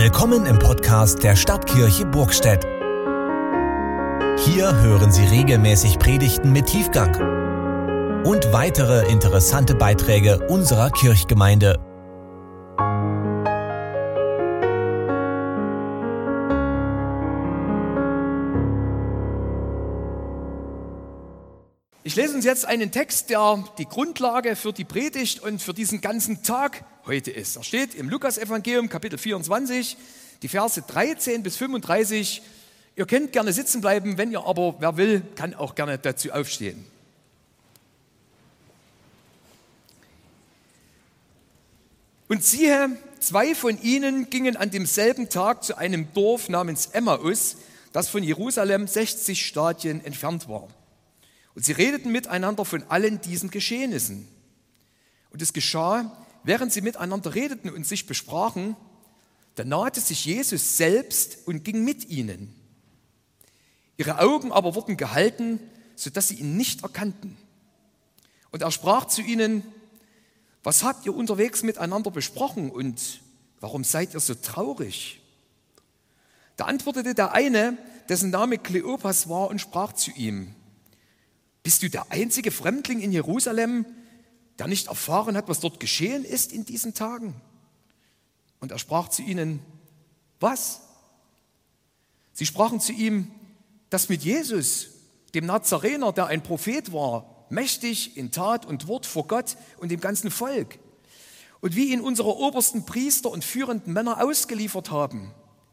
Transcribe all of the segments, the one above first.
Willkommen im Podcast der Stadtkirche Burgstedt. Hier hören Sie regelmäßig Predigten mit Tiefgang und weitere interessante Beiträge unserer Kirchgemeinde. Ich lese uns jetzt einen Text, der die Grundlage für die Predigt und für diesen ganzen Tag heute ist. Er steht im Lukasevangelium Kapitel 24, die Verse 13 bis 35. Ihr könnt gerne sitzen bleiben, wenn ihr aber, wer will, kann auch gerne dazu aufstehen. Und siehe, zwei von ihnen gingen an demselben Tag zu einem Dorf namens Emmaus, das von Jerusalem 60 Stadien entfernt war. Und sie redeten miteinander von allen diesen Geschehnissen. Und es geschah, während sie miteinander redeten und sich besprachen, da nahte sich Jesus selbst und ging mit ihnen. Ihre Augen aber wurden gehalten, sodass sie ihn nicht erkannten. Und er sprach zu ihnen, was habt ihr unterwegs miteinander besprochen und warum seid ihr so traurig? Da antwortete der eine, dessen Name Kleopas war, und sprach zu ihm, bist du der einzige Fremdling in Jerusalem, der nicht erfahren hat, was dort geschehen ist in diesen Tagen? Und er sprach zu ihnen, was? Sie sprachen zu ihm, dass mit Jesus, dem Nazarener, der ein Prophet war, mächtig in Tat und Wort vor Gott und dem ganzen Volk. Und wie ihn unsere obersten Priester und führenden Männer ausgeliefert haben,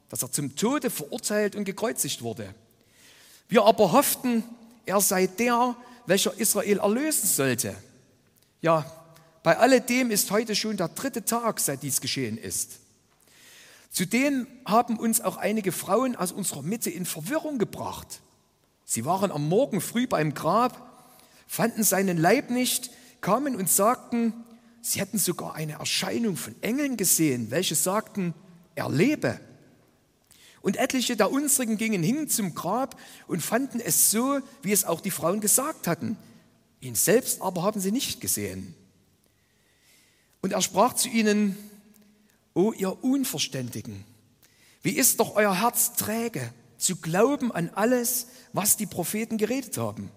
dass er zum Tode verurteilt und gekreuzigt wurde. Wir aber hofften, er sei der, welcher Israel erlösen sollte. Ja, bei alledem ist heute schon der dritte Tag, seit dies geschehen ist. Zudem haben uns auch einige Frauen aus unserer Mitte in Verwirrung gebracht. Sie waren am Morgen früh beim Grab, fanden seinen Leib nicht, kamen und sagten, sie hätten sogar eine Erscheinung von Engeln gesehen, welche sagten, er lebe. Und etliche der unsrigen gingen hin zum Grab und fanden es so, wie es auch die Frauen gesagt hatten. Ihn selbst aber haben sie nicht gesehen. Und er sprach zu ihnen, O ihr Unverständigen, wie ist doch euer Herz träge, zu glauben an alles, was die Propheten geredet haben?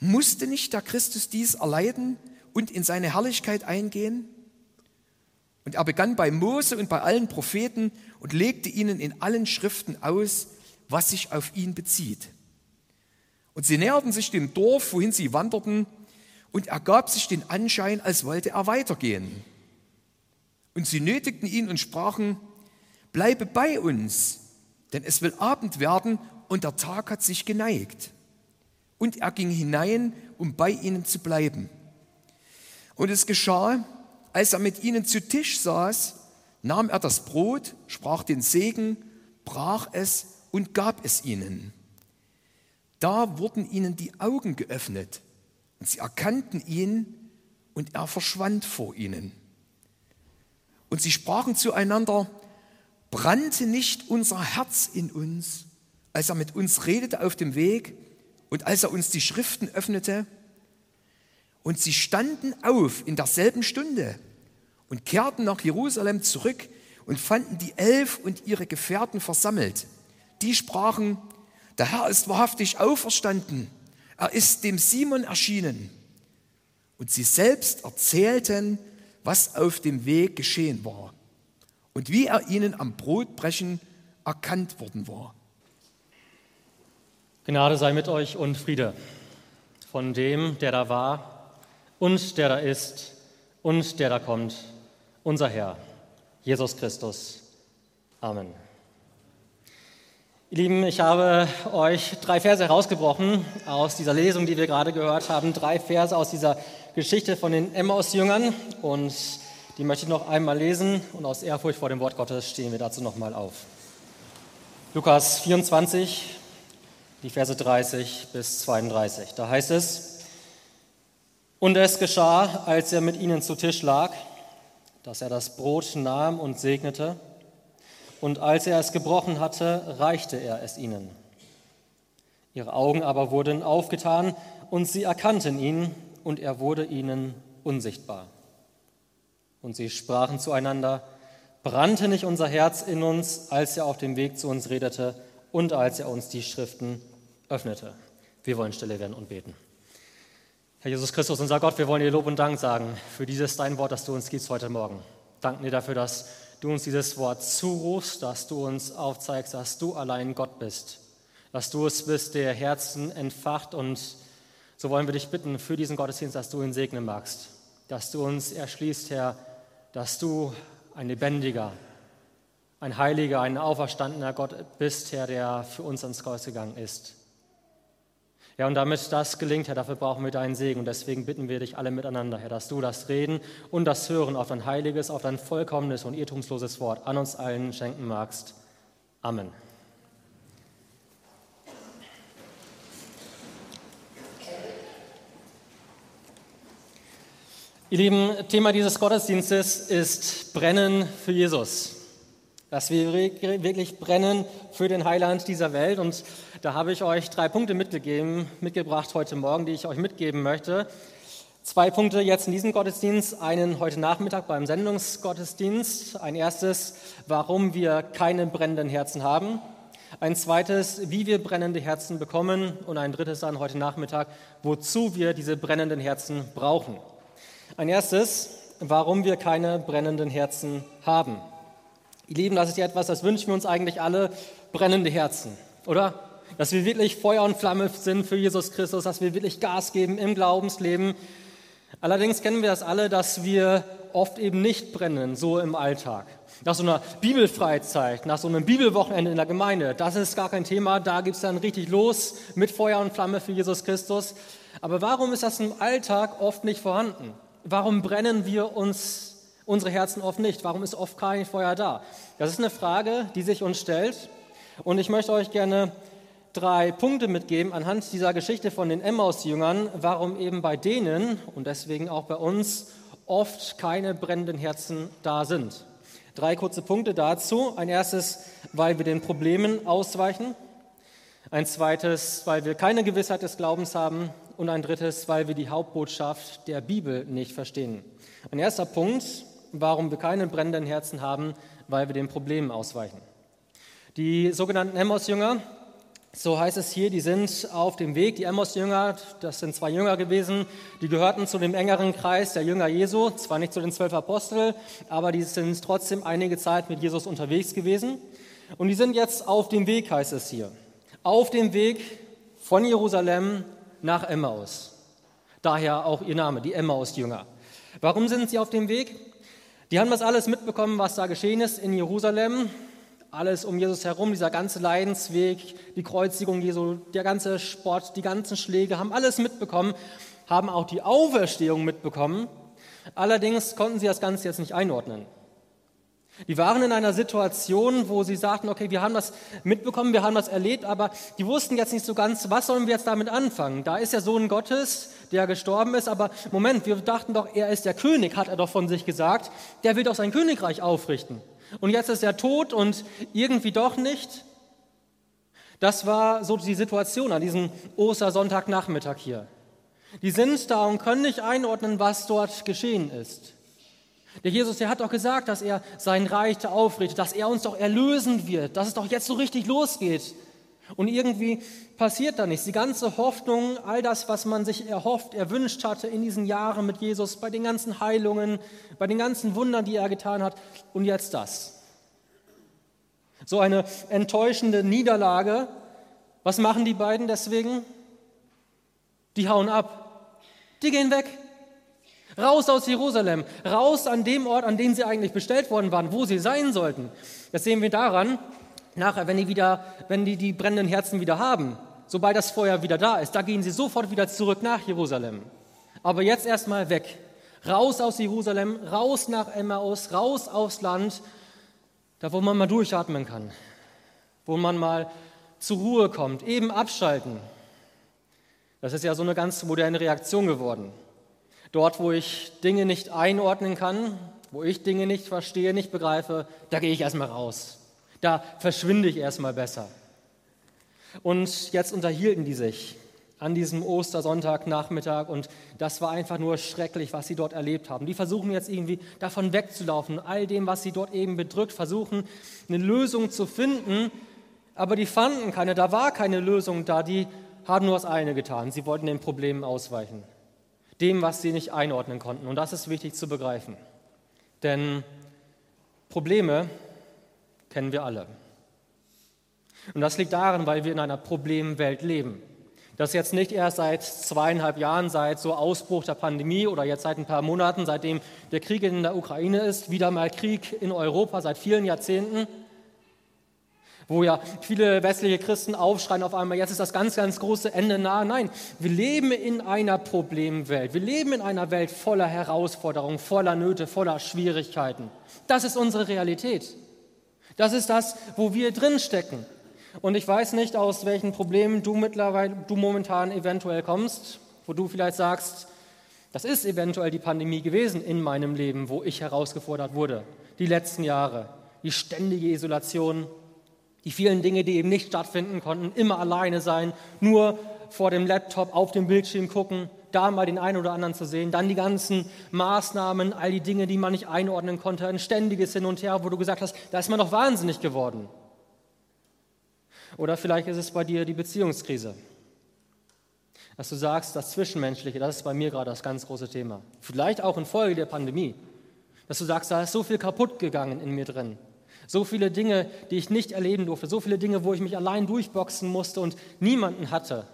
Musste nicht der Christus dies erleiden und in seine Herrlichkeit eingehen? Und er begann bei Mose und bei allen Propheten und legte ihnen in allen Schriften aus, was sich auf ihn bezieht. Und sie näherten sich dem Dorf, wohin sie wanderten, und er gab sich den Anschein, als wollte er weitergehen. Und sie nötigten ihn und sprachen, bleibe bei uns, denn es will Abend werden und der Tag hat sich geneigt. Und er ging hinein, um bei ihnen zu bleiben. Und es geschah, als er mit ihnen zu Tisch saß, nahm er das Brot, sprach den Segen, brach es und gab es ihnen. Da wurden ihnen die Augen geöffnet und sie erkannten ihn und er verschwand vor ihnen. Und sie sprachen zueinander, brannte nicht unser Herz in uns, als er mit uns redete auf dem Weg und als er uns die Schriften öffnete? Und sie standen auf in derselben Stunde und kehrten nach Jerusalem zurück und fanden die Elf und ihre Gefährten versammelt. Die sprachen, der Herr ist wahrhaftig auferstanden, er ist dem Simon erschienen. Und sie selbst erzählten, was auf dem Weg geschehen war und wie er ihnen am Brotbrechen erkannt worden war. Gnade sei mit euch und Friede von dem, der da war und der da ist und der da kommt, unser Herr, Jesus Christus. Amen. Ihr Lieben, ich habe euch drei Verse herausgebrochen aus dieser Lesung, die wir gerade gehört haben. Drei Verse aus dieser Geschichte von den Emmaus-Jüngern. Und die möchte ich noch einmal lesen. Und aus Ehrfurcht vor dem Wort Gottes stehen wir dazu nochmal auf. Lukas 24, die Verse 30 bis 32. Da heißt es, und es geschah, als er mit ihnen zu Tisch lag, dass er das Brot nahm und segnete, und als er es gebrochen hatte, reichte er es ihnen. Ihre Augen aber wurden aufgetan, und sie erkannten ihn, und er wurde ihnen unsichtbar. Und sie sprachen zueinander, Brannte nicht unser Herz in uns, als er auf dem Weg zu uns redete und als er uns die Schriften öffnete? Wir wollen stille werden und beten. Herr Jesus Christus, unser Gott, wir wollen dir Lob und Dank sagen für dieses dein Wort, das du uns gibst heute Morgen. Danken dir dafür, dass du uns dieses Wort zurufst, dass du uns aufzeigst, dass du allein Gott bist, dass du es bist, der Herzen entfacht und so wollen wir dich bitten für diesen Gottesdienst, dass du ihn segnen magst, dass du uns erschließt, Herr, dass du ein lebendiger, ein heiliger, ein auferstandener Gott bist, Herr, der für uns ans Kreuz gegangen ist. Ja, und damit das gelingt, Herr, dafür brauchen wir deinen Segen. Und deswegen bitten wir dich alle miteinander, Herr, dass du das Reden und das Hören auf dein heiliges, auf dein vollkommenes und irrtumsloses Wort an uns allen schenken magst. Amen. Ihr Lieben, Thema dieses Gottesdienstes ist Brennen für Jesus. Dass wir wirklich brennen für den Heiland dieser Welt. Und da habe ich euch drei Punkte mitgegeben, mitgebracht heute Morgen, die ich euch mitgeben möchte. Zwei Punkte jetzt in diesem Gottesdienst, einen heute Nachmittag beim Sendungsgottesdienst. Ein erstes, warum wir keine brennenden Herzen haben. Ein zweites, wie wir brennende Herzen bekommen. Und ein drittes dann heute Nachmittag, wozu wir diese brennenden Herzen brauchen. Ein erstes, warum wir keine brennenden Herzen haben. Ihr Lieben, das ist ja etwas, das wünschen wir uns eigentlich alle, brennende Herzen, oder? Dass wir wirklich Feuer und Flamme sind für Jesus Christus, dass wir wirklich Gas geben im Glaubensleben. Allerdings kennen wir das alle, dass wir oft eben nicht brennen, so im Alltag. Nach so einer Bibelfreizeit, nach so einem Bibelwochenende in der Gemeinde, das ist gar kein Thema, da gibt es dann richtig los mit Feuer und Flamme für Jesus Christus. Aber warum ist das im Alltag oft nicht vorhanden? Warum brennen wir uns unsere Herzen oft nicht? Warum ist oft kein Feuer da? Das ist eine Frage, die sich uns stellt. Und ich möchte euch gerne drei Punkte mitgeben anhand dieser Geschichte von den Emmaus-Jüngern, warum eben bei denen und deswegen auch bei uns oft keine brennenden Herzen da sind. Drei kurze Punkte dazu. Ein erstes, weil wir den Problemen ausweichen. Ein zweites, weil wir keine Gewissheit des Glaubens haben und ein drittes, weil wir die Hauptbotschaft der Bibel nicht verstehen. Ein erster Punkt, warum wir keine brennenden Herzen haben, weil wir den Problemen ausweichen. Die sogenannten Emmaus-Jünger, so heißt es hier, die sind auf dem Weg. Die Emmaus-Jünger, das sind zwei Jünger gewesen, die gehörten zu dem engeren Kreis der Jünger Jesu, zwar nicht zu den zwölf Aposteln, aber die sind trotzdem einige Zeit mit Jesus unterwegs gewesen. Und die sind jetzt auf dem Weg, heißt es hier. Auf dem Weg von Jerusalem nach Emmaus. Daher auch ihr Name, die Emmaus-Jünger. Warum sind sie auf dem Weg? Die haben das alles mitbekommen, was da geschehen ist in Jerusalem. Alles um Jesus herum, dieser ganze Leidensweg, die Kreuzigung Jesu, der ganze Sport, die ganzen Schläge, haben alles mitbekommen, haben auch die Auferstehung mitbekommen. Allerdings konnten sie das Ganze jetzt nicht einordnen. Die waren in einer Situation, wo sie sagten, okay, wir haben das mitbekommen, wir haben das erlebt, aber die wussten jetzt nicht so ganz, was sollen wir jetzt damit anfangen? Da ist der Sohn Gottes, der gestorben ist, aber Moment, wir dachten doch, er ist der König, hat er doch von sich gesagt, der will doch sein Königreich aufrichten. Und jetzt ist er tot und irgendwie doch nicht. Das war so die Situation an diesem Ostersonntagnachmittag hier. Die sind da und können nicht einordnen, was dort geschehen ist. Der Jesus, der hat doch gesagt, dass er sein Reich aufrichtet, dass er uns doch erlösen wird, dass es doch jetzt so richtig losgeht. Und irgendwie passiert da nichts. Die ganze Hoffnung, all das, was man sich erhofft, erwünscht hatte in diesen Jahren mit Jesus, bei den ganzen Heilungen, bei den ganzen Wundern, die er getan hat, und jetzt das. So eine enttäuschende Niederlage. Was machen die beiden deswegen? Die hauen ab. Die gehen weg. Raus aus Jerusalem, raus an dem Ort, an dem sie eigentlich bestellt worden waren, wo sie sein sollten. Das sehen wir daran, nachher, wenn die, wieder, wenn die die brennenden Herzen wieder haben, sobald das Feuer wieder da ist, da gehen sie sofort wieder zurück nach Jerusalem. Aber jetzt erstmal weg. Raus aus Jerusalem, raus nach Emmaus, raus aufs Land, da wo man mal durchatmen kann, wo man mal zur Ruhe kommt, eben abschalten. Das ist ja so eine ganz moderne Reaktion geworden. Dort, wo ich Dinge nicht einordnen kann, wo ich Dinge nicht verstehe, nicht begreife, da gehe ich erstmal raus. Da verschwinde ich erstmal besser. Und jetzt unterhielten die sich an diesem Ostersonntagnachmittag und das war einfach nur schrecklich, was sie dort erlebt haben. Die versuchen jetzt irgendwie davon wegzulaufen, all dem, was sie dort eben bedrückt, versuchen eine Lösung zu finden, aber die fanden keine, da war keine Lösung da, die haben nur das eine getan, sie wollten den Problemen ausweichen, dem, was sie nicht einordnen konnten und das ist wichtig zu begreifen, denn Probleme kennen wir alle. Und das liegt daran, weil wir in einer Problemwelt leben. Das jetzt nicht erst seit zweieinhalb Jahren, seit so Ausbruch der Pandemie oder jetzt seit ein paar Monaten, seitdem der Krieg in der Ukraine ist, wieder mal Krieg in Europa seit vielen Jahrzehnten, wo ja viele westliche Christen aufschreien auf einmal, jetzt ist das ganz, ganz große Ende nahe. Nein, wir leben in einer Problemwelt. Wir leben in einer Welt voller Herausforderungen, voller Nöte, voller Schwierigkeiten. Das ist unsere Realität. Das ist das, wo wir drinstecken. Und ich weiß nicht, aus welchen Problemen du mittlerweile, du momentan eventuell kommst, wo du vielleicht sagst, das ist eventuell die Pandemie gewesen in meinem Leben, wo ich herausgefordert wurde. Die letzten Jahre, die ständige Isolation, die vielen Dinge, die eben nicht stattfinden konnten, immer alleine sein, nur vor dem Laptop auf dem Bildschirm gucken, da mal den einen oder anderen zu sehen, dann die ganzen Maßnahmen, all die Dinge, die man nicht einordnen konnte, ein ständiges Hin und Her, wo du gesagt hast, da ist man doch wahnsinnig geworden. Oder vielleicht ist es bei dir die Beziehungskrise. Dass du sagst, das Zwischenmenschliche, das ist bei mir gerade das ganz große Thema. Vielleicht auch infolge der Pandemie. Dass du sagst, da ist so viel kaputt gegangen in mir drin. So viele Dinge, die ich nicht erleben durfte. So viele Dinge, wo ich mich allein durchboxen musste und niemanden hatte.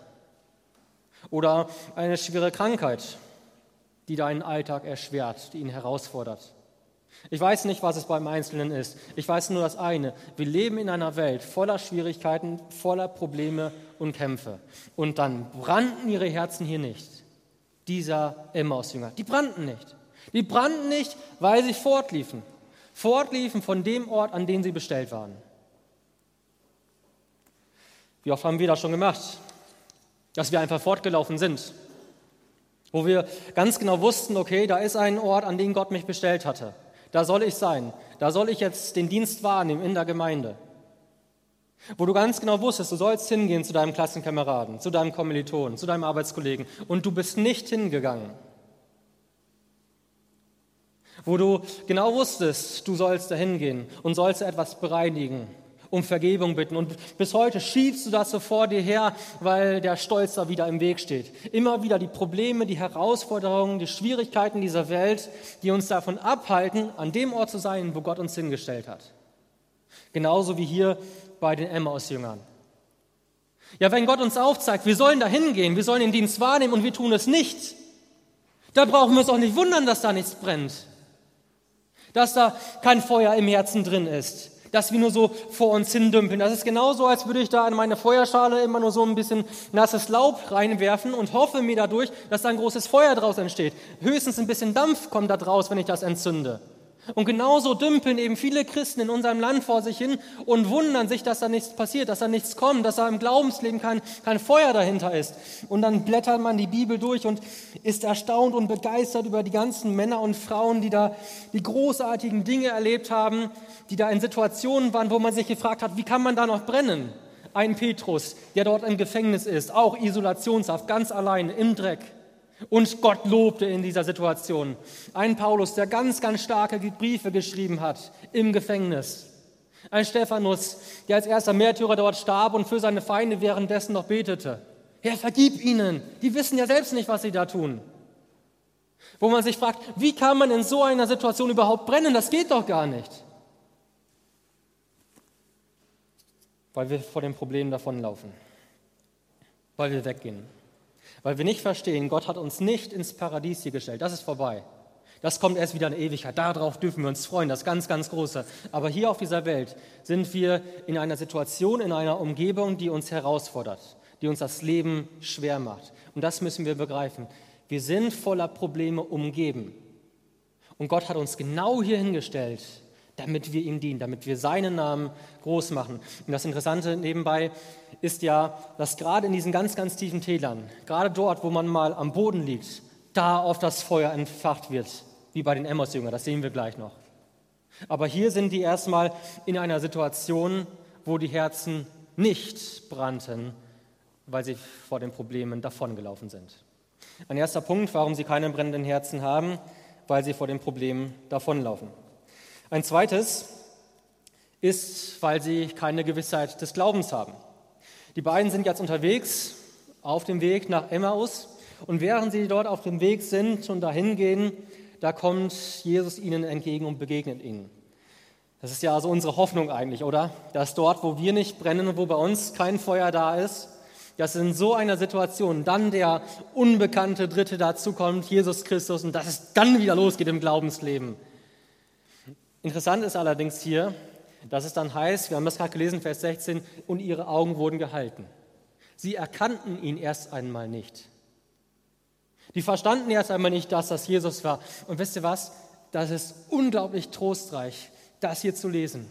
Oder eine schwere Krankheit, die deinen Alltag erschwert, die ihn herausfordert. Ich weiß nicht, was es beim Einzelnen ist. Ich weiß nur das eine. Wir leben in einer Welt voller Schwierigkeiten, voller Probleme und Kämpfe. Und dann brannten ihre Herzen hier nicht. Dieser Emmaus-Jünger. Die brannten nicht. Die brannten nicht, weil sie fortliefen. Fortliefen von dem Ort, an dem sie bestellt waren. Wie oft haben wir das schon gemacht? Dass wir einfach fortgelaufen sind. Wo wir ganz genau wussten, okay, da ist ein Ort, an den Gott mich bestellt hatte. Da soll ich sein. Da soll ich jetzt den Dienst wahrnehmen in der Gemeinde. Wo du ganz genau wusstest, du sollst hingehen zu deinem Klassenkameraden, zu deinem Kommilitonen, zu deinem Arbeitskollegen und du bist nicht hingegangen. Wo du genau wusstest, du sollst da hingehen und sollst etwas bereinigen um Vergebung bitten. Und bis heute schiebst du das so vor dir her, weil der Stolz da wieder im Weg steht. Immer wieder die Probleme, die Herausforderungen, die Schwierigkeiten dieser Welt, die uns davon abhalten, an dem Ort zu sein, wo Gott uns hingestellt hat. Genauso wie hier bei den Emmaus-Jüngern. Ja, wenn Gott uns aufzeigt, wir sollen da hingehen, wir sollen den Dienst wahrnehmen und wir tun es nicht, da brauchen wir uns auch nicht wundern, dass da nichts brennt, dass da kein Feuer im Herzen drin ist, dass wir nur so vor uns hindümpeln. Das ist genauso, als würde ich da in meine Feuerschale immer nur so ein bisschen nasses Laub reinwerfen und hoffe mir dadurch, dass da ein großes Feuer draus entsteht. Höchstens ein bisschen Dampf kommt da draus, wenn ich das entzünde. Und genauso dümpeln eben viele Christen in unserem Land vor sich hin und wundern sich, dass da nichts passiert, dass da nichts kommt, dass da im Glaubensleben kein, kein Feuer dahinter ist. Und dann blättert man die Bibel durch und ist erstaunt und begeistert über die ganzen Männer und Frauen, die da die großartigen Dinge erlebt haben, die da in Situationen waren, wo man sich gefragt hat, wie kann man da noch brennen? Ein Petrus, der dort im Gefängnis ist, auch Isolationshaft, ganz allein im Dreck. Und Gott lobte in dieser Situation. Ein Paulus, der ganz, ganz starke Briefe geschrieben hat im Gefängnis. Ein Stephanus, der als erster Märtyrer dort starb und für seine Feinde währenddessen noch betete. Herr, vergib ihnen. Die wissen ja selbst nicht, was sie da tun. Wo man sich fragt, wie kann man in so einer Situation überhaupt brennen? Das geht doch gar nicht. Weil wir vor dem Problem davonlaufen. Weil wir weggehen. Weil wir nicht verstehen, Gott hat uns nicht ins Paradies hier gestellt. Das ist vorbei. Das kommt erst wieder in Ewigkeit. Darauf dürfen wir uns freuen, das ganz, ganz Große. Aber hier auf dieser Welt sind wir in einer Situation, in einer Umgebung, die uns herausfordert, die uns das Leben schwer macht. Und das müssen wir begreifen. Wir sind voller Probleme umgeben. Und Gott hat uns genau hier hingestellt, damit wir ihm dienen, damit wir seinen Namen groß machen. Und das Interessante nebenbei ist ja, dass gerade in diesen ganz, ganz tiefen Tälern, gerade dort, wo man mal am Boden liegt, da auf das Feuer entfacht wird, wie bei den Emmaus-Jüngern, das sehen wir gleich noch. Aber hier sind die erstmal in einer Situation, wo die Herzen nicht brannten, weil sie vor den Problemen davongelaufen sind. Ein erster Punkt, warum sie keine brennenden Herzen haben, weil sie vor den Problemen davonlaufen. Ein zweites ist, weil sie keine Gewissheit des Glaubens haben. Die beiden sind jetzt unterwegs auf dem Weg nach Emmaus und während sie dort auf dem Weg sind und dahin gehen, da kommt Jesus ihnen entgegen und begegnet ihnen. Das ist ja also unsere Hoffnung eigentlich, oder? Dass dort, wo wir nicht brennen und wo bei uns kein Feuer da ist, dass in so einer Situation dann der unbekannte Dritte dazukommt, Jesus Christus, und dass es dann wieder losgeht im Glaubensleben. Interessant ist allerdings hier, dass es dann heißt, wir haben das gerade gelesen, Vers 16, und ihre Augen wurden gehalten. Sie erkannten ihn erst einmal nicht. Die verstanden erst einmal nicht, dass das Jesus war. Und wisst ihr was? Das ist unglaublich trostreich, das hier zu lesen.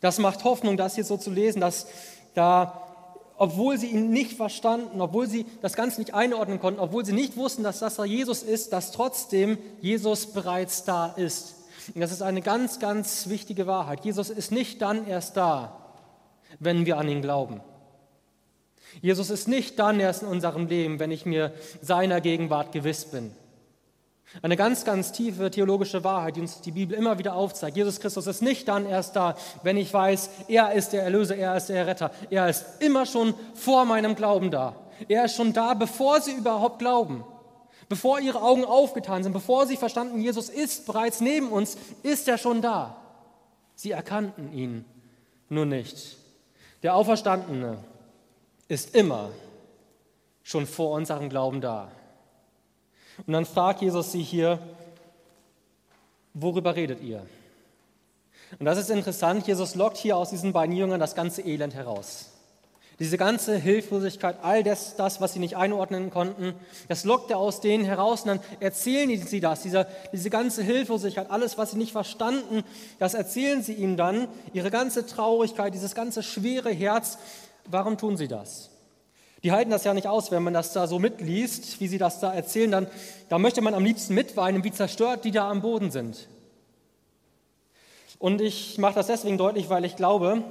Das macht Hoffnung, das hier so zu lesen, dass da, obwohl sie ihn nicht verstanden, obwohl sie das Ganze nicht einordnen konnten, obwohl sie nicht wussten, dass das Jesus ist, dass trotzdem Jesus bereits da ist. Und das ist eine ganz, ganz wichtige Wahrheit. Jesus ist nicht dann erst da, wenn wir an ihn glauben. Jesus ist nicht dann erst in unserem Leben, wenn ich mir seiner Gegenwart gewiss bin. Eine ganz, ganz tiefe theologische Wahrheit, die uns die Bibel immer wieder aufzeigt. Jesus Christus ist nicht dann erst da, wenn ich weiß, er ist der Erlöser, er ist der Retter. Er ist immer schon vor meinem Glauben da. Er ist schon da, bevor sie überhaupt glauben. Bevor ihre Augen aufgetan sind, bevor sie verstanden, Jesus ist bereits neben uns, ist er schon da. Sie erkannten ihn nur nicht. Der Auferstandene ist immer schon vor unserem Glauben da. Und dann fragt Jesus sie hier, worüber redet ihr? Und das ist interessant, Jesus lockt hier aus diesen beiden Jüngern das ganze Elend heraus. Diese ganze Hilflosigkeit, all das, das, was sie nicht einordnen konnten, das lockt er aus denen heraus und dann erzählen sie das, diese, diese ganze Hilflosigkeit, alles, was sie nicht verstanden, das erzählen sie ihm dann, ihre ganze Traurigkeit, dieses ganze schwere Herz, Warum tun sie das? Die halten das ja nicht aus, wenn man das da so mitliest, wie sie das da erzählen, dann da möchte man am liebsten mitweinen, wie zerstört die da am Boden sind. Und ich mache das deswegen deutlich, weil ich glaube,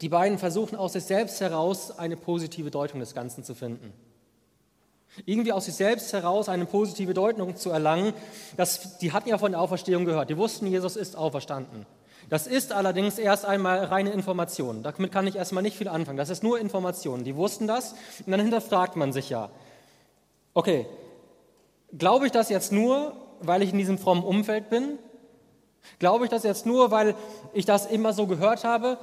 die beiden versuchen aus sich selbst heraus eine positive Deutung des Ganzen zu finden. Irgendwie aus sich selbst heraus eine positive Deutung zu erlangen. Das, die hatten ja von der Auferstehung gehört. Die wussten, Jesus ist auferstanden. Das ist allerdings erst einmal reine Information. Damit kann ich erstmal nicht viel anfangen. Das ist nur Information. Die wussten das und dann hinterfragt man sich ja. Okay, glaube ich das jetzt nur, weil ich in diesem frommen Umfeld bin? Glaube ich das jetzt nur, weil ich das immer so gehört habe?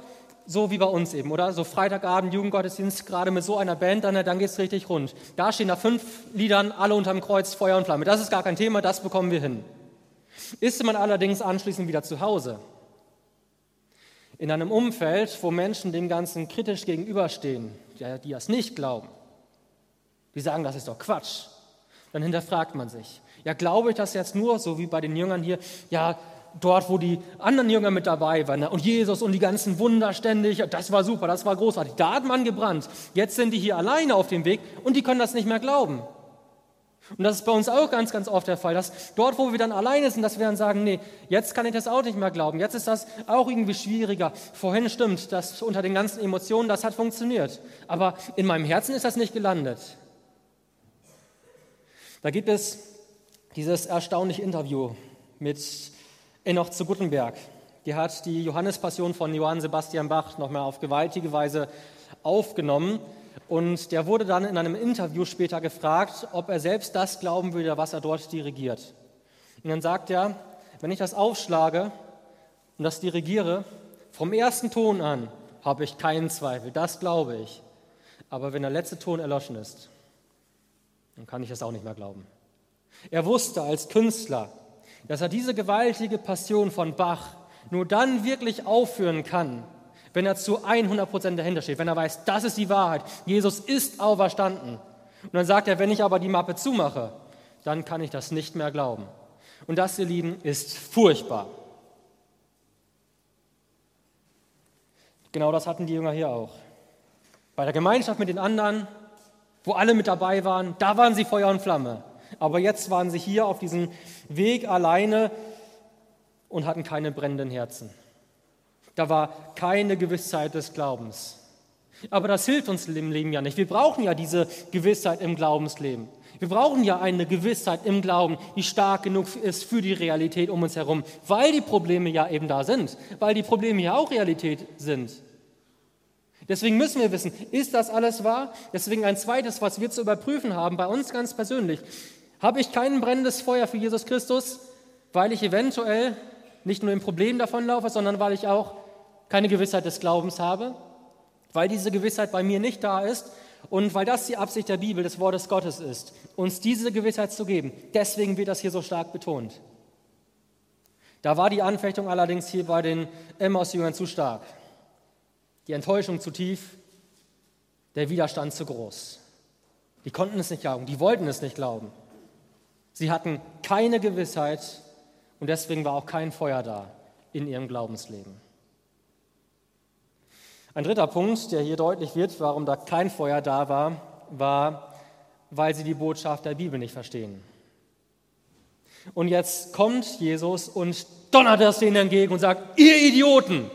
So wie bei uns eben, oder? So Freitagabend, Jugendgottesdienst, gerade mit so einer Band, dann, dann geht es richtig rund. Da stehen nach fünf Liedern alle unterm Kreuz, Feuer und Flamme. Das ist gar kein Thema, das bekommen wir hin. Ist man allerdings anschließend wieder zu Hause, in einem Umfeld, wo Menschen dem Ganzen kritisch gegenüberstehen, die das nicht glauben, die sagen, das ist doch Quatsch, dann hinterfragt man sich. Ja, glaube ich das jetzt nur, so wie bei den Jüngern hier, ja, dort, wo die anderen Jünger mit dabei waren und Jesus und die ganzen Wunder ständig, das war super, das war großartig, da hat man gebrannt. Jetzt sind die hier alleine auf dem Weg und die können das nicht mehr glauben. Und das ist bei uns auch ganz, ganz oft der Fall, dass dort, wo wir dann alleine sind, dass wir dann sagen, nee, jetzt kann ich das auch nicht mehr glauben, jetzt ist das auch irgendwie schwieriger. Vorhin stimmt, das unter den ganzen Emotionen, das hat funktioniert. Aber in meinem Herzen ist das nicht gelandet. Da gibt es dieses erstaunliche Interview mit Enoch zu Guttenberg. Die hat die Johannespassion von Johann Sebastian Bach nochmal auf gewaltige Weise aufgenommen und der wurde dann in einem Interview später gefragt, ob er selbst das glauben würde, was er dort dirigiert. Und dann sagt er, wenn ich das aufschlage und das dirigiere, vom ersten Ton an habe ich keinen Zweifel, das glaube ich. Aber wenn der letzte Ton erloschen ist, dann kann ich das auch nicht mehr glauben. Er wusste als Künstler, dass er diese gewaltige Passion von Bach nur dann wirklich aufführen kann, wenn er zu 100 Prozent dahinter steht, wenn er weiß, das ist die Wahrheit, Jesus ist auferstanden. Und dann sagt er, wenn ich aber die Mappe zumache, dann kann ich das nicht mehr glauben. Und das, ihr Lieben, ist furchtbar. Genau das hatten die Jünger hier auch. Bei der Gemeinschaft mit den anderen, wo alle mit dabei waren, da waren sie Feuer und Flamme. Aber jetzt waren sie hier auf diesem Weg alleine und hatten keine brennenden Herzen. Da war keine Gewissheit des Glaubens. Aber das hilft uns im Leben ja nicht. Wir brauchen ja diese Gewissheit im Glaubensleben. Wir brauchen ja eine Gewissheit im Glauben, die stark genug ist für die Realität um uns herum, weil die Probleme ja eben da sind, weil die Probleme ja auch Realität sind. Deswegen müssen wir wissen, ist das alles wahr? Deswegen ein zweites, was wir zu überprüfen haben, bei uns ganz persönlich. Habe ich kein brennendes Feuer für Jesus Christus, weil ich eventuell nicht nur im Problem davonlaufe, sondern weil ich auch keine Gewissheit des Glaubens habe? Weil diese Gewissheit bei mir nicht da ist und weil das die Absicht der Bibel, des Wortes Gottes ist, uns diese Gewissheit zu geben. Deswegen wird das hier so stark betont. Da war die Anfechtung allerdings hier bei den Emmaus-Jüngern zu stark. Die Enttäuschung zu tief, der Widerstand zu groß. Die konnten es nicht glauben, die wollten es nicht glauben. Sie hatten keine Gewissheit und deswegen war auch kein Feuer da in ihrem Glaubensleben. Ein dritter Punkt, der hier deutlich wird, warum da kein Feuer da war, war, weil sie die Botschaft der Bibel nicht verstehen. Und jetzt kommt Jesus und donnert das denen entgegen und sagt, ihr Idioten,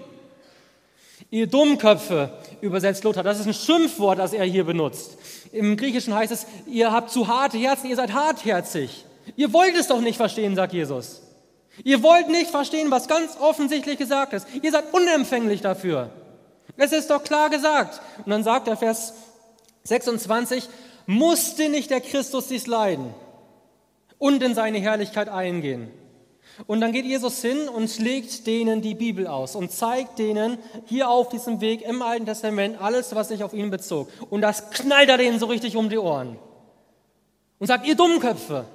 ihr Dummköpfe, übersetzt Luther, das ist ein Schimpfwort, das er hier benutzt. Im Griechischen heißt es, ihr habt zu harte Herzen, ihr seid hartherzig. Ihr wollt es doch nicht verstehen, sagt Jesus. Ihr wollt nicht verstehen, was ganz offensichtlich gesagt ist. Ihr seid unempfänglich dafür. Es ist doch klar gesagt. Und dann sagt der Vers 26, musste nicht der Christus dies leiden und in seine Herrlichkeit eingehen. Und dann geht Jesus hin und legt denen die Bibel aus und zeigt denen hier auf diesem Weg im Alten Testament alles, was sich auf ihn bezog. Und das knallt er denen so richtig um die Ohren. Und sagt, ihr Dummköpfe,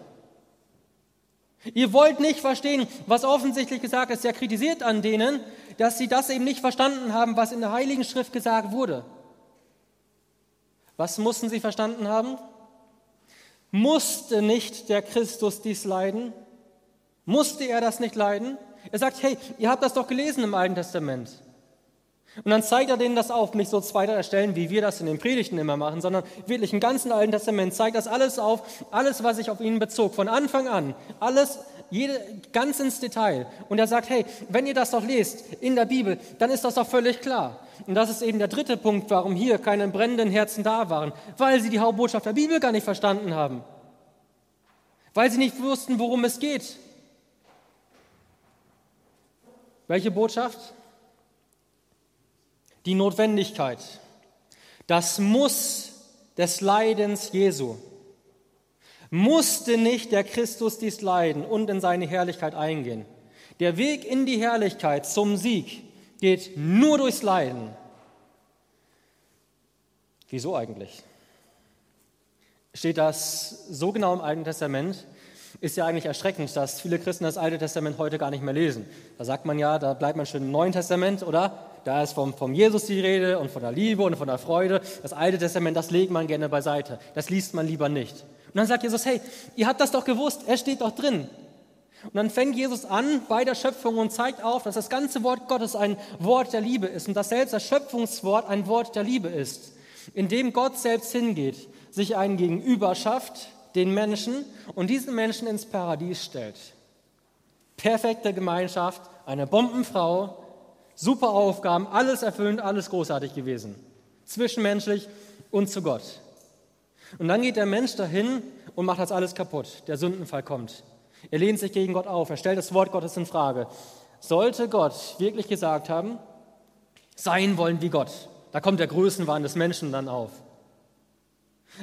ihr wollt nicht verstehen, was offensichtlich gesagt ist. Er kritisiert an denen, dass sie das eben nicht verstanden haben, was in der Heiligen Schrift gesagt wurde. Was mussten sie verstanden haben? Musste nicht der Christus dies leiden? Musste er das nicht leiden? Er sagt, hey, ihr habt das doch gelesen im Alten Testament. Und dann zeigt er denen das auf, nicht so zweiter Stellen, wie wir das in den Predigten immer machen, sondern wirklich im ganzen Alten Testament zeigt das alles auf, alles, was sich auf ihn bezog, von Anfang an, alles jede, ganz ins Detail. Und er sagt, hey, wenn ihr das doch lest in der Bibel, dann ist das doch völlig klar. Und das ist eben der dritte Punkt, warum hier keine brennenden Herzen da waren, weil sie die Hauptbotschaft der Bibel gar nicht verstanden haben. Weil sie nicht wussten, worum es geht. Welche Botschaft? Die Notwendigkeit, das Muss des Leidens Jesu musste nicht der Christus dies leiden und in seine Herrlichkeit eingehen. Der Weg in die Herrlichkeit zum Sieg geht nur durchs Leiden. Wieso eigentlich? Steht das so genau im Alten Testament? Ist ja eigentlich erschreckend, dass viele Christen das Alte Testament heute gar nicht mehr lesen. Da sagt man ja, da bleibt man schon im Neuen Testament, oder? Da ist vom, vom Jesus die Rede und von der Liebe und von der Freude. Das Alte Testament, das legt man gerne beiseite. Das liest man lieber nicht. Und dann sagt Jesus, hey, ihr habt das doch gewusst, er steht doch drin. Und dann fängt Jesus an bei der Schöpfung und zeigt auf, dass das ganze Wort Gottes ein Wort der Liebe ist und dass selbst das Schöpfungswort ein Wort der Liebe ist, in dem Gott selbst hingeht, sich einen Gegenüber schafft, den Menschen, und diesen Menschen ins Paradies stellt. Perfekte Gemeinschaft, eine Bombenfrau, super Aufgaben, alles erfüllend, alles großartig gewesen. Zwischenmenschlich und zu Gott. Und dann geht der Mensch dahin und macht das alles kaputt. Der Sündenfall kommt. Er lehnt sich gegen Gott auf. Er stellt das Wort Gottes in Frage. Sollte Gott wirklich gesagt haben, sein wollen wie Gott, da kommt der Größenwahn des Menschen dann auf.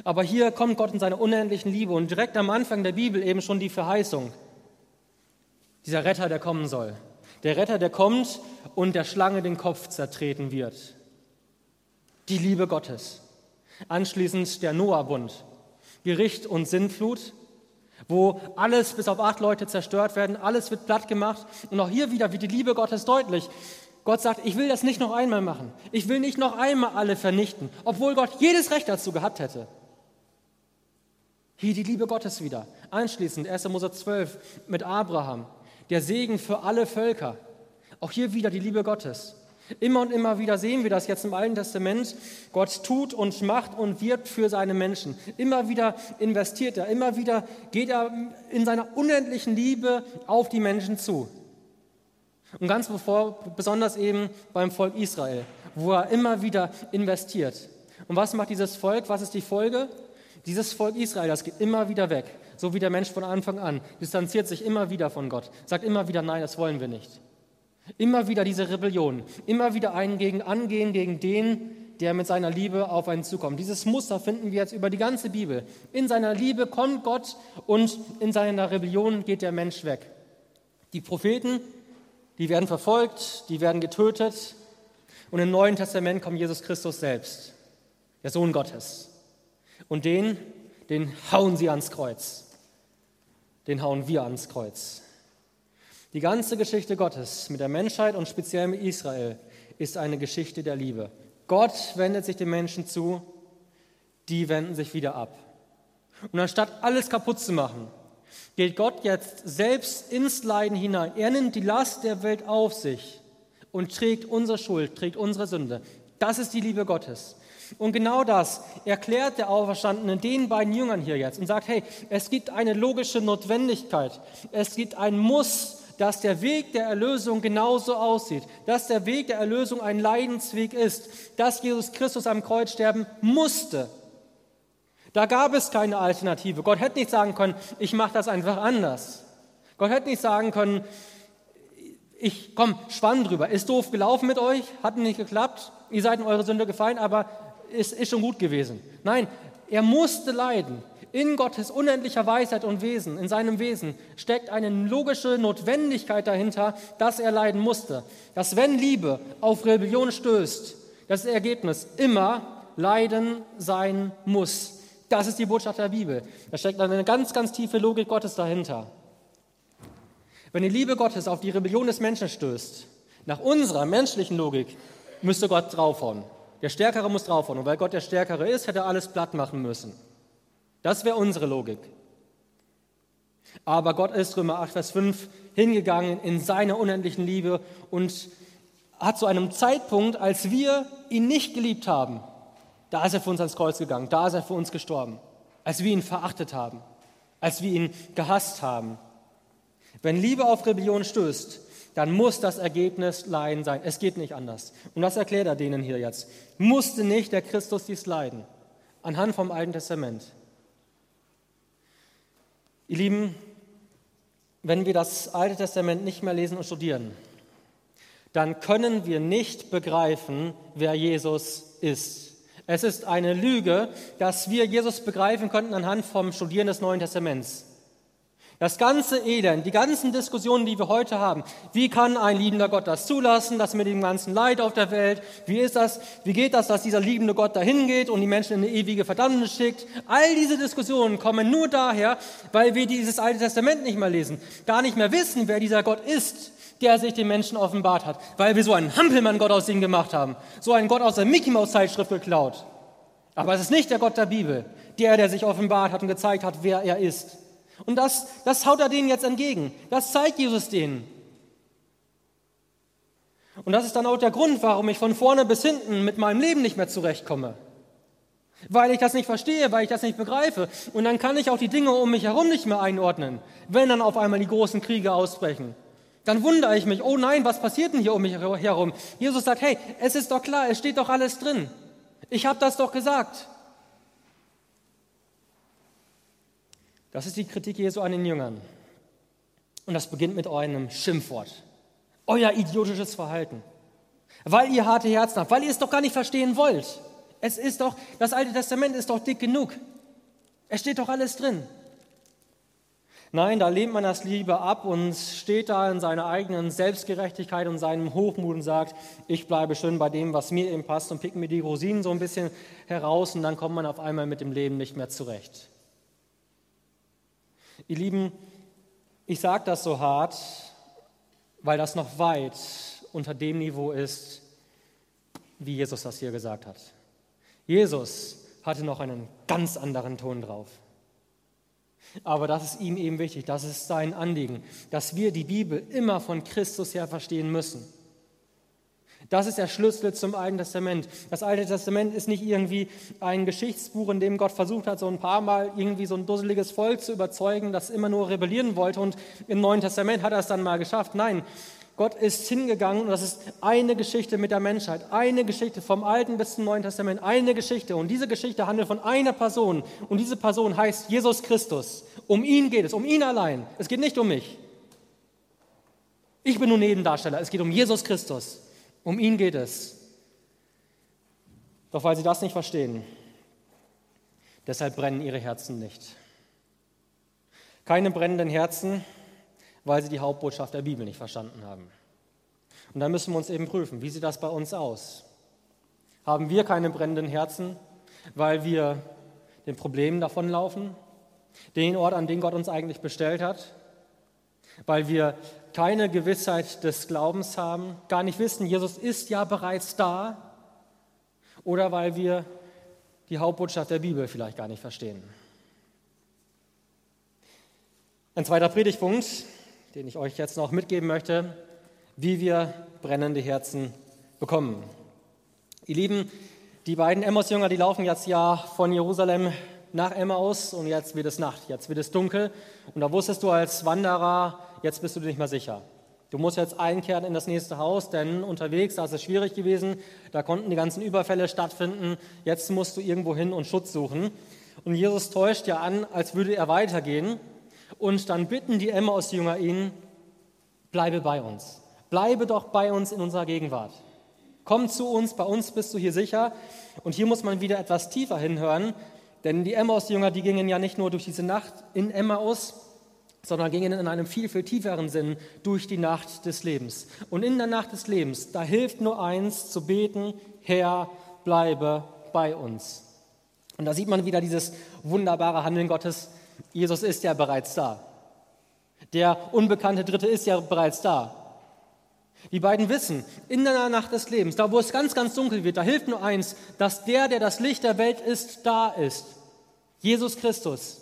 Aber hier kommt Gott in seiner unendlichen Liebe und direkt am Anfang der Bibel eben schon die Verheißung. Dieser Retter, der kommen soll. Der Retter, der kommt und der Schlange den Kopf zertreten wird. Die Liebe Gottes. Anschließend der Noah-Bund, Gericht und Sinnflut, wo alles bis auf acht Leute zerstört werden, alles wird platt gemacht. Und auch hier wieder wird die Liebe Gottes deutlich. Gott sagt, ich will das nicht noch einmal machen. Ich will nicht noch einmal alle vernichten, obwohl Gott jedes Recht dazu gehabt hätte. Hier die Liebe Gottes wieder. Anschließend 1. Mose 12 mit Abraham, der Segen für alle Völker. Auch hier wieder die Liebe Gottes. Immer und immer wieder sehen wir das jetzt im Alten Testament. Gott tut und macht und wirbt für seine Menschen. Immer wieder investiert er, immer wieder geht er in seiner unendlichen Liebe auf die Menschen zu. Und ganz bevor, besonders eben beim Volk Israel, wo er immer wieder investiert. Und was macht dieses Volk? Was ist die Folge? Dieses Volk Israel, das geht immer wieder weg, so wie der Mensch von Anfang an, distanziert sich immer wieder von Gott, sagt immer wieder, nein, das wollen wir nicht. Immer wieder diese Rebellion, immer wieder einen gegen angehen gegen den, der mit seiner Liebe auf einen zukommt. Dieses Muster finden wir jetzt über die ganze Bibel. In seiner Liebe kommt Gott und in seiner Rebellion geht der Mensch weg. Die Propheten, die werden verfolgt, die werden getötet und im Neuen Testament kommt Jesus Christus selbst, der Sohn Gottes. Und den, den hauen sie ans Kreuz. Den hauen wir ans Kreuz. Die ganze Geschichte Gottes mit der Menschheit und speziell mit Israel ist eine Geschichte der Liebe. Gott wendet sich den Menschen zu, die wenden sich wieder ab. Und anstatt alles kaputt zu machen, geht Gott jetzt selbst ins Leiden hinein. Er nimmt die Last der Welt auf sich und trägt unsere Schuld, trägt unsere Sünde. Das ist die Liebe Gottes. Und genau das erklärt der Auferstandene den beiden Jüngern hier jetzt und sagt, hey, es gibt eine logische Notwendigkeit, es gibt ein Muss, dass der Weg der Erlösung genauso aussieht, dass der Weg der Erlösung ein Leidensweg ist, dass Jesus Christus am Kreuz sterben musste. Da gab es keine Alternative. Gott hätte nicht sagen können, ich mache das einfach anders. Gott hätte nicht sagen können, ich komm, schwamm drüber, ist doof gelaufen mit euch, hat nicht geklappt, ihr seid in eure Sünde gefallen, aber es ist schon gut gewesen. Nein, er musste leiden. In Gottes unendlicher Weisheit und Wesen, in seinem Wesen, steckt eine logische Notwendigkeit dahinter, dass er leiden musste. Dass wenn Liebe auf Rebellion stößt, das Ergebnis immer Leiden sein muss. Das ist die Botschaft der Bibel. Da steckt eine ganz, ganz tiefe Logik Gottes dahinter. Wenn die Liebe Gottes auf die Rebellion des Menschen stößt, nach unserer menschlichen Logik müsste Gott draufhauen. Der Stärkere muss draufhauen. Und weil Gott der Stärkere ist, hätte er alles platt machen müssen. Das wäre unsere Logik. Aber Gott ist, Römer 8, Vers 5, hingegangen in seiner unendlichen Liebe und hat zu einem Zeitpunkt, als wir ihn nicht geliebt haben, da ist er für uns ans Kreuz gegangen, da ist er für uns gestorben, als wir ihn verachtet haben, als wir ihn gehasst haben. Wenn Liebe auf Rebellion stößt, dann muss das Ergebnis Leiden sein. Es geht nicht anders. Und das erklärt er denen hier jetzt. Musste nicht der Christus dies leiden? Anhand vom Alten Testament. Ihr Lieben, wenn wir das Alte Testament nicht mehr lesen und studieren, dann können wir nicht begreifen, wer Jesus ist. Es ist eine Lüge, dass wir Jesus begreifen könnten anhand vom Studieren des Neuen Testaments. Das ganze Elend, die ganzen Diskussionen, die wir heute haben, wie kann ein liebender Gott das zulassen, das mit dem ganzen Leid auf der Welt, wie ist das, wie geht das, dass dieser liebende Gott dahin geht und die Menschen in eine ewige Verdammnis schickt, all diese Diskussionen kommen nur daher, weil wir dieses Alte Testament nicht mehr lesen, gar nicht mehr wissen, wer dieser Gott ist, der sich den Menschen offenbart hat, weil wir so einen Hampelmann-Gott aus ihm gemacht haben, so einen Gott aus der Mickey-Maus-Zeitschrift geklaut. Aber es ist nicht der Gott der Bibel, der, der sich offenbart hat und gezeigt hat, wer er ist. Und das, das haut er denen jetzt entgegen. Das zeigt Jesus denen. Und das ist dann auch der Grund, warum ich von vorne bis hinten mit meinem Leben nicht mehr zurechtkomme. Weil ich das nicht verstehe, weil ich das nicht begreife. Und dann kann ich auch die Dinge um mich herum nicht mehr einordnen, wenn dann auf einmal die großen Kriege ausbrechen. Dann wundere ich mich, oh nein, was passiert denn hier um mich herum? Jesus sagt, hey, es ist doch klar, es steht doch alles drin. Ich habe das doch gesagt. Das ist die Kritik Jesu an den Jüngern. Und das beginnt mit einem Schimpfwort. Euer idiotisches Verhalten. Weil ihr harte Herzen habt, weil ihr es doch gar nicht verstehen wollt. Es ist doch, das Alte Testament ist doch dick genug. Es steht doch alles drin. Nein, da lehnt man das lieber ab und steht da in seiner eigenen Selbstgerechtigkeit und seinem Hochmut und sagt, ich bleibe schön bei dem, was mir eben passt und pick mir die Rosinen so ein bisschen heraus und dann kommt man auf einmal mit dem Leben nicht mehr zurecht. Ihr Lieben, ich sage das so hart, weil das noch weit unter dem Niveau ist, wie Jesus das hier gesagt hat. Jesus hatte noch einen ganz anderen Ton drauf. Aber das ist ihm eben wichtig, das ist sein Anliegen, dass wir die Bibel immer von Christus her verstehen müssen. Das ist der Schlüssel zum Alten Testament. Das Alte Testament ist nicht irgendwie ein Geschichtsbuch, in dem Gott versucht hat, so ein paar Mal irgendwie so ein dusseliges Volk zu überzeugen, das immer nur rebellieren wollte. Und im Neuen Testament hat er es dann mal geschafft. Nein, Gott ist hingegangen und das ist eine Geschichte mit der Menschheit, eine Geschichte vom Alten bis zum Neuen Testament, eine Geschichte. Und diese Geschichte handelt von einer Person und diese Person heißt Jesus Christus. Um ihn geht es, um ihn allein. Es geht nicht um mich. Ich bin nur Nebendarsteller, es geht um Jesus Christus. Um ihn geht es. Doch weil sie das nicht verstehen, deshalb brennen ihre Herzen nicht. Keine brennenden Herzen, weil sie die Hauptbotschaft der Bibel nicht verstanden haben. Und da müssen wir uns eben prüfen, wie sieht das bei uns aus? Haben wir keine brennenden Herzen, weil wir den Problemen davonlaufen, den Ort, an den Gott uns eigentlich bestellt hat, weil wir keine Gewissheit des Glaubens haben, gar nicht wissen, Jesus ist ja bereits da, oder weil wir die Hauptbotschaft der Bibel vielleicht gar nicht verstehen. Ein zweiter Predigtpunkt, den ich euch jetzt noch mitgeben möchte, wie wir brennende Herzen bekommen. Ihr Lieben, die beiden Emmaus-Jünger, die laufen jetzt ja von Jerusalem nach Emmaus und jetzt wird es Nacht, jetzt wird es dunkel und da wusstest du als Wanderer, jetzt bist du nicht mehr sicher. Du musst jetzt einkehren in das nächste Haus, denn unterwegs, da ist es schwierig gewesen, da konnten die ganzen Überfälle stattfinden, jetzt musst du irgendwo hin und Schutz suchen. Und Jesus täuscht ja an, als würde er weitergehen und dann bitten die Emmaus-Jünger ihn, bleibe bei uns. Bleibe doch bei uns in unserer Gegenwart. Komm zu uns, bei uns bist du hier sicher. Und hier muss man wieder etwas tiefer hinhören, denn die Emmaus-Jünger, die gingen ja nicht nur durch diese Nacht in Emmaus, sondern gingen in einem viel, viel tieferen Sinn durch die Nacht des Lebens. Und in der Nacht des Lebens, da hilft nur eins, zu beten, Herr, bleibe bei uns. Und da sieht man wieder dieses wunderbare Handeln Gottes, Jesus ist ja bereits da. Der unbekannte Dritte ist ja bereits da. Die beiden wissen, in der Nacht des Lebens, da wo es ganz, ganz dunkel wird, da hilft nur eins, dass der, der das Licht der Welt ist, da ist. Jesus Christus.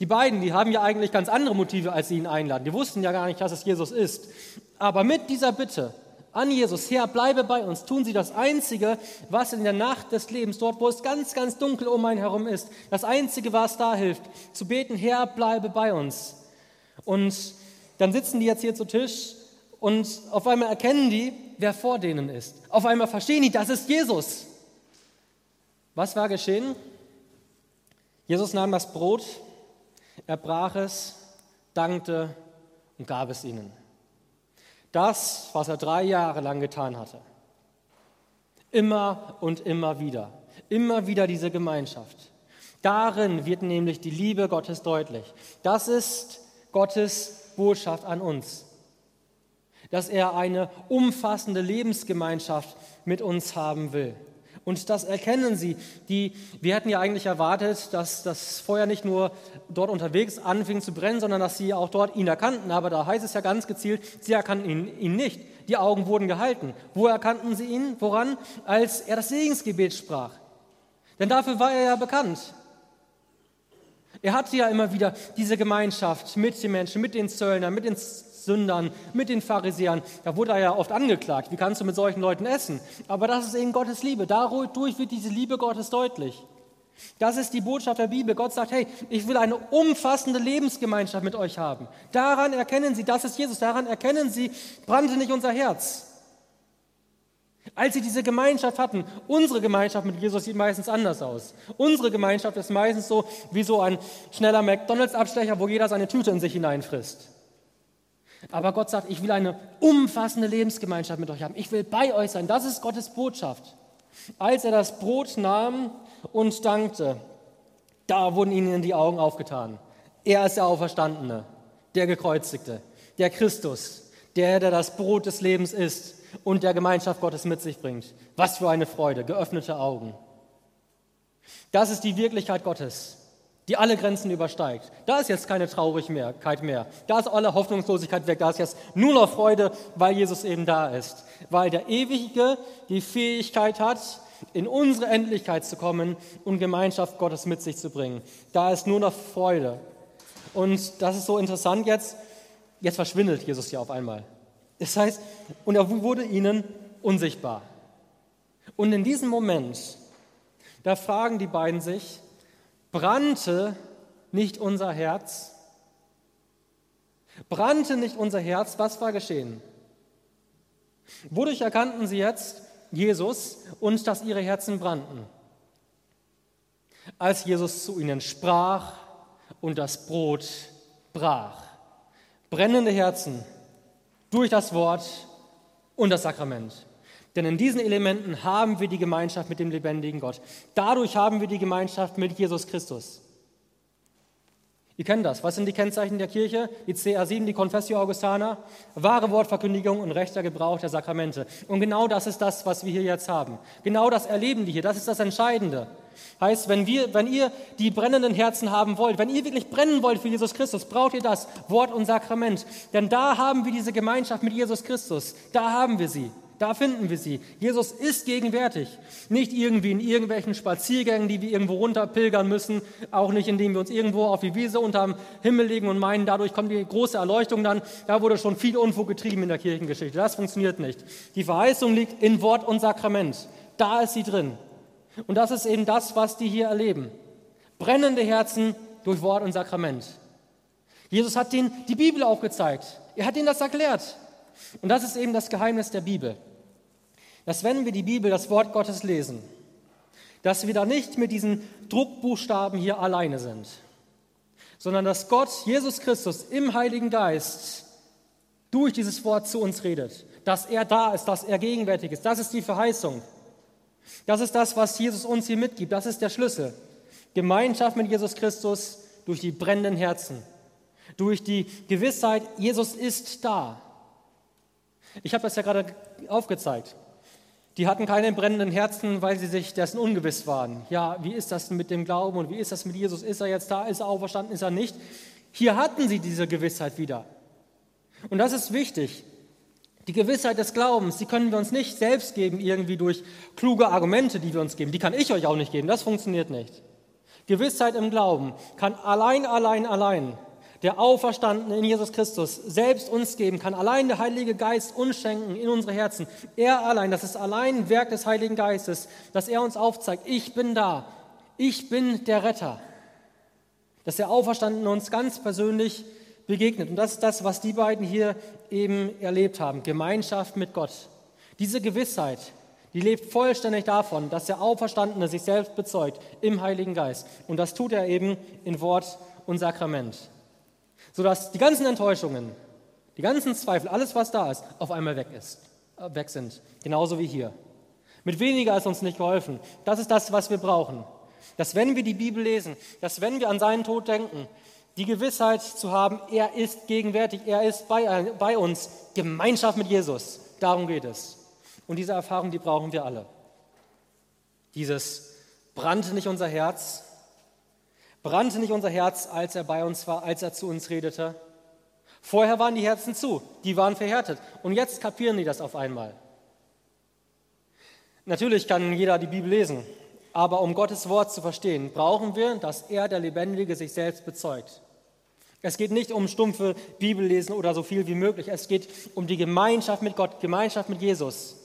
Die beiden, die haben ja eigentlich ganz andere Motive, als sie ihn einladen. Die wussten ja gar nicht, dass es Jesus ist. Aber mit dieser Bitte, an Jesus, Herr, bleibe bei uns, tun sie das Einzige, was in der Nacht des Lebens, dort wo es ganz, ganz dunkel um einen herum ist, das Einzige, was da hilft, zu beten, Herr, bleibe bei uns. Und dann sitzen die jetzt hier zu Tisch und auf einmal erkennen die, wer vor denen ist. Auf einmal verstehen die, das ist Jesus. Was war geschehen? Jesus nahm das Brot, er brach es, dankte und gab es ihnen. Das, was er drei Jahre lang getan hatte. Immer und immer wieder. Immer wieder diese Gemeinschaft. Darin wird nämlich die Liebe Gottes deutlich. Das ist Gottes Botschaft an uns. Dass er eine umfassende Lebensgemeinschaft mit uns haben will. Und das erkennen sie. Die, wir hätten ja eigentlich erwartet, dass das Feuer nicht nur dort unterwegs anfing zu brennen, sondern dass sie auch dort ihn erkannten. Aber da heißt es ja ganz gezielt, sie erkannten ihn, ihn nicht. Die Augen wurden gehalten. Wo erkannten sie ihn? Woran? Als er das Segensgebet sprach. Denn dafür war er ja bekannt. Er hatte ja immer wieder diese Gemeinschaft mit den Menschen, mit den Zöllnern, mit den Sündern, mit den Pharisäern. Da wurde er ja oft angeklagt. Wie kannst du mit solchen Leuten essen? Aber das ist eben Gottes Liebe. Dadurch wird diese Liebe Gottes deutlich. Das ist die Botschaft der Bibel. Gott sagt, hey, ich will eine umfassende Lebensgemeinschaft mit euch haben. Daran erkennen Sie, das ist Jesus. Daran erkennen Sie, brannte nicht unser Herz. Als sie diese Gemeinschaft hatten, unsere Gemeinschaft mit Jesus sieht meistens anders aus. Unsere Gemeinschaft ist meistens so wie so ein schneller McDonalds-Abstecher, wo jeder seine Tüte in sich hineinfrisst. Aber Gott sagt, ich will eine umfassende Lebensgemeinschaft mit euch haben. Ich will bei euch sein. Das ist Gottes Botschaft. Als er das Brot nahm und dankte, da wurden ihnen die Augen aufgetan. Er ist der Auferstandene, der Gekreuzigte, der Christus, der, der das Brot des Lebens ist und der Gemeinschaft Gottes mit sich bringt. Was für eine Freude, geöffnete Augen. Das ist die Wirklichkeit Gottes die alle Grenzen übersteigt. Da ist jetzt keine Traurigkeit mehr. Da ist alle Hoffnungslosigkeit weg. Da ist jetzt nur noch Freude, weil Jesus eben da ist. Weil der Ewige die Fähigkeit hat, in unsere Endlichkeit zu kommen und Gemeinschaft Gottes mit sich zu bringen. Da ist nur noch Freude. Und das ist so interessant jetzt. Jetzt verschwindet Jesus hier auf einmal. Das heißt, und er wurde ihnen unsichtbar. Und in diesem Moment, da fragen die beiden sich, Brannte nicht unser Herz? Brannte nicht unser Herz? Was war geschehen? Wodurch erkannten sie jetzt Jesus und dass ihre Herzen brannten? Als Jesus zu ihnen sprach und das Brot brach. Brennende Herzen durch das Wort und das Sakrament. Denn in diesen Elementen haben wir die Gemeinschaft mit dem lebendigen Gott. Dadurch haben wir die Gemeinschaft mit Jesus Christus. Ihr kennt das. Was sind die Kennzeichen der Kirche? Die CA7, die Confessio Augustana, wahre Wortverkündigung und rechter Gebrauch der Sakramente. Und genau das ist das, was wir hier jetzt haben. Genau das erleben die hier. Das ist das Entscheidende. Heißt, wenn, wir, wenn ihr die brennenden Herzen haben wollt, wenn ihr wirklich brennen wollt für Jesus Christus, braucht ihr das Wort und Sakrament. Denn da haben wir diese Gemeinschaft mit Jesus Christus. Da haben wir sie. Da finden wir sie. Jesus ist gegenwärtig. Nicht irgendwie in irgendwelchen Spaziergängen, die wir irgendwo runterpilgern müssen, auch nicht indem wir uns irgendwo auf die Wiese unterm Himmel legen und meinen, dadurch kommt die große Erleuchtung dann. Da wurde schon viel Unfug getrieben in der Kirchengeschichte. Das funktioniert nicht. Die Verheißung liegt in Wort und Sakrament. Da ist sie drin. Und das ist eben das, was die hier erleben. Brennende Herzen durch Wort und Sakrament. Jesus hat ihnen die Bibel aufgezeigt. Er hat ihnen das erklärt. Und das ist eben das Geheimnis der Bibel dass wenn wir die Bibel, das Wort Gottes lesen, dass wir da nicht mit diesen Druckbuchstaben hier alleine sind, sondern dass Gott, Jesus Christus im Heiligen Geist durch dieses Wort zu uns redet, dass er da ist, dass er gegenwärtig ist. Das ist die Verheißung. Das ist das, was Jesus uns hier mitgibt. Das ist der Schlüssel. Gemeinschaft mit Jesus Christus durch die brennenden Herzen, durch die Gewissheit, Jesus ist da. Ich habe das ja gerade aufgezeigt. Die hatten keine brennenden Herzen, weil sie sich dessen ungewiss waren. Ja, wie ist das mit dem Glauben und wie ist das mit Jesus? Ist er jetzt da? Ist er auferstanden? Ist er nicht? Hier hatten sie diese Gewissheit wieder. Und das ist wichtig. Die Gewissheit des Glaubens, die können wir uns nicht selbst geben, irgendwie durch kluge Argumente, die wir uns geben. Die kann ich euch auch nicht geben. Das funktioniert nicht. Gewissheit im Glauben kann allein, allein, allein der Auferstandene in Jesus Christus selbst uns geben kann. Allein der Heilige Geist uns schenken in unsere Herzen. Er allein, das ist allein Werk des Heiligen Geistes, dass er uns aufzeigt, ich bin da, ich bin der Retter. Dass der Auferstandene uns ganz persönlich begegnet. Und das ist das, was die beiden hier eben erlebt haben. Gemeinschaft mit Gott. Diese Gewissheit, die lebt vollständig davon, dass der Auferstandene sich selbst bezeugt im Heiligen Geist. Und das tut er eben in Wort und Sakrament sodass die ganzen Enttäuschungen, die ganzen Zweifel, alles, was da ist, auf einmal weg, ist, äh, weg sind. Genauso wie hier. Mit weniger ist uns nicht geholfen. Das ist das, was wir brauchen. Dass wenn wir die Bibel lesen, dass wenn wir an seinen Tod denken, die Gewissheit zu haben, er ist gegenwärtig, er ist bei, äh, bei uns, Gemeinschaft mit Jesus. Darum geht es. Und diese Erfahrung, die brauchen wir alle. Dieses brannte nicht unser Herz, Brannte nicht unser Herz, als er bei uns war, als er zu uns redete? Vorher waren die Herzen zu, die waren verhärtet. Und jetzt kapieren die das auf einmal. Natürlich kann jeder die Bibel lesen, aber um Gottes Wort zu verstehen, brauchen wir, dass er, der Lebendige, sich selbst bezeugt. Es geht nicht um stumpfe Bibellesen oder so viel wie möglich. Es geht um die Gemeinschaft mit Gott, Gemeinschaft mit Jesus.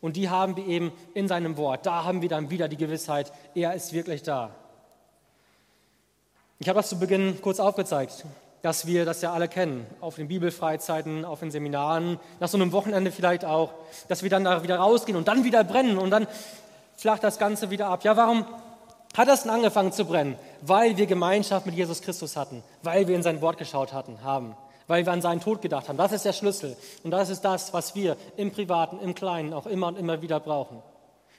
Und die haben wir eben in seinem Wort. Da haben wir dann wieder die Gewissheit, er ist wirklich da. Ich habe das zu Beginn kurz aufgezeigt, dass wir das ja alle kennen, auf den Bibelfreizeiten, auf den Seminaren, nach so einem Wochenende vielleicht auch, dass wir dann da wieder rausgehen und dann wieder brennen und dann flacht das Ganze wieder ab. Ja, warum hat das denn angefangen zu brennen? Weil wir Gemeinschaft mit Jesus Christus hatten, weil wir in sein Wort geschaut hatten, haben, weil wir an seinen Tod gedacht haben. Das ist der Schlüssel und das ist das, was wir im Privaten, im Kleinen auch immer und immer wieder brauchen.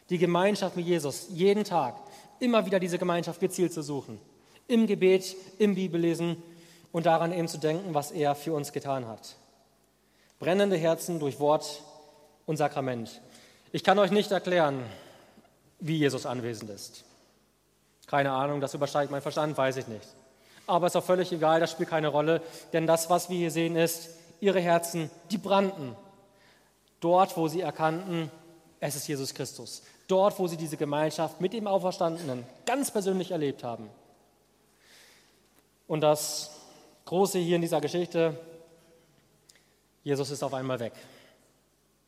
Die Gemeinschaft mit Jesus, jeden Tag, immer wieder diese Gemeinschaft gezielt zu suchen im Gebet, im Bibellesen und daran eben zu denken, was er für uns getan hat. Brennende Herzen durch Wort und Sakrament. Ich kann euch nicht erklären, wie Jesus anwesend ist. Keine Ahnung, das übersteigt mein Verstand, weiß ich nicht. Aber es ist auch völlig egal, das spielt keine Rolle, denn das, was wir hier sehen, ist, ihre Herzen, die brannten. Dort, wo sie erkannten, es ist Jesus Christus. Dort, wo sie diese Gemeinschaft mit dem Auferstandenen ganz persönlich erlebt haben. Und das Große hier in dieser Geschichte, Jesus ist auf einmal weg.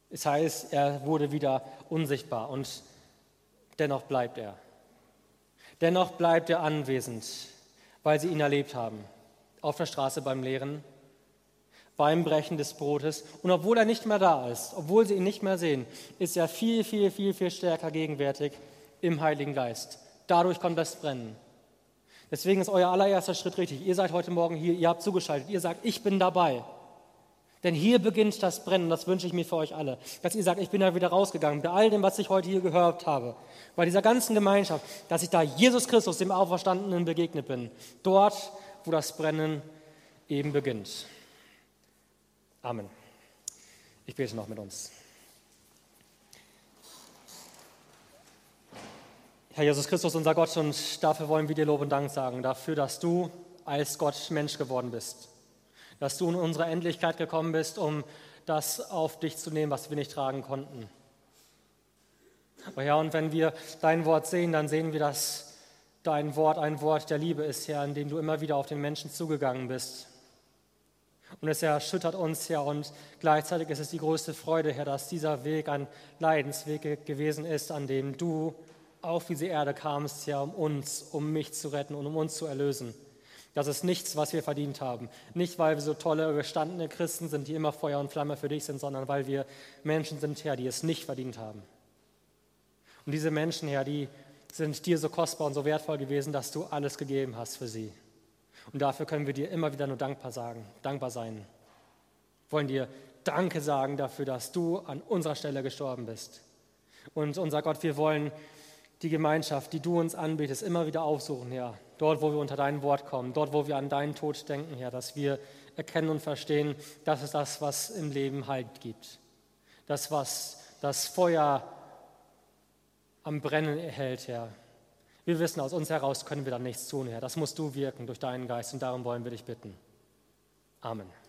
Es heißt, er wurde wieder unsichtbar und dennoch bleibt er. Dennoch bleibt er anwesend, weil sie ihn erlebt haben. Auf der Straße beim Lehren, beim Brechen des Brotes. Und obwohl er nicht mehr da ist, obwohl sie ihn nicht mehr sehen, ist er viel, viel, viel, viel stärker gegenwärtig im Heiligen Geist. Dadurch kommt das Brennen. Deswegen ist euer allererster Schritt richtig. Ihr seid heute Morgen hier, ihr habt zugeschaltet, ihr sagt, ich bin dabei. Denn hier beginnt das Brennen, das wünsche ich mir für euch alle. Dass ihr sagt, ich bin da wieder rausgegangen, bei all dem, was ich heute hier gehört habe, bei dieser ganzen Gemeinschaft, dass ich da Jesus Christus, dem Auferstandenen, begegnet bin. Dort, wo das Brennen eben beginnt. Amen. Ich bete noch mit uns. Herr Jesus Christus, unser Gott, und dafür wollen wir dir Lob und Dank sagen, dafür, dass du als Gott Mensch geworden bist dass du in unsere Endlichkeit gekommen bist, um das auf dich zu nehmen, was wir nicht tragen konnten. Aber Herr, und wenn wir dein Wort sehen, dann sehen wir, dass dein Wort ein Wort der Liebe ist, Herr, in dem du immer wieder auf den Menschen zugegangen bist. Und es erschüttert uns, Herr, und gleichzeitig ist es die größte Freude, Herr, dass dieser Weg ein Leidensweg gewesen ist, an dem du auf diese Erde kamst, Herr, um uns, um mich zu retten und um uns zu erlösen. Das ist nichts, was wir verdient haben. Nicht, weil wir so tolle, gestandene Christen sind, die immer Feuer und Flamme für dich sind, sondern weil wir Menschen sind, Herr, die es nicht verdient haben. Und diese Menschen, Herr, die sind dir so kostbar und so wertvoll gewesen, dass du alles gegeben hast für sie. Und dafür können wir dir immer wieder nur dankbar sagen, dankbar sein. Wollen dir Danke sagen dafür, dass du an unserer Stelle gestorben bist. Und unser Gott, wir wollen die Gemeinschaft, die du uns anbietest, immer wieder aufsuchen, Herr dort, wo wir unter dein Wort kommen, dort, wo wir an deinen Tod denken, Herr, dass wir erkennen und verstehen, das ist das, was im Leben Halt gibt. Das, was das Feuer am Brennen erhält, Herr. Wir wissen, aus uns heraus können wir da nichts tun, Herr. Das musst du wirken durch deinen Geist und darum wollen wir dich bitten. Amen.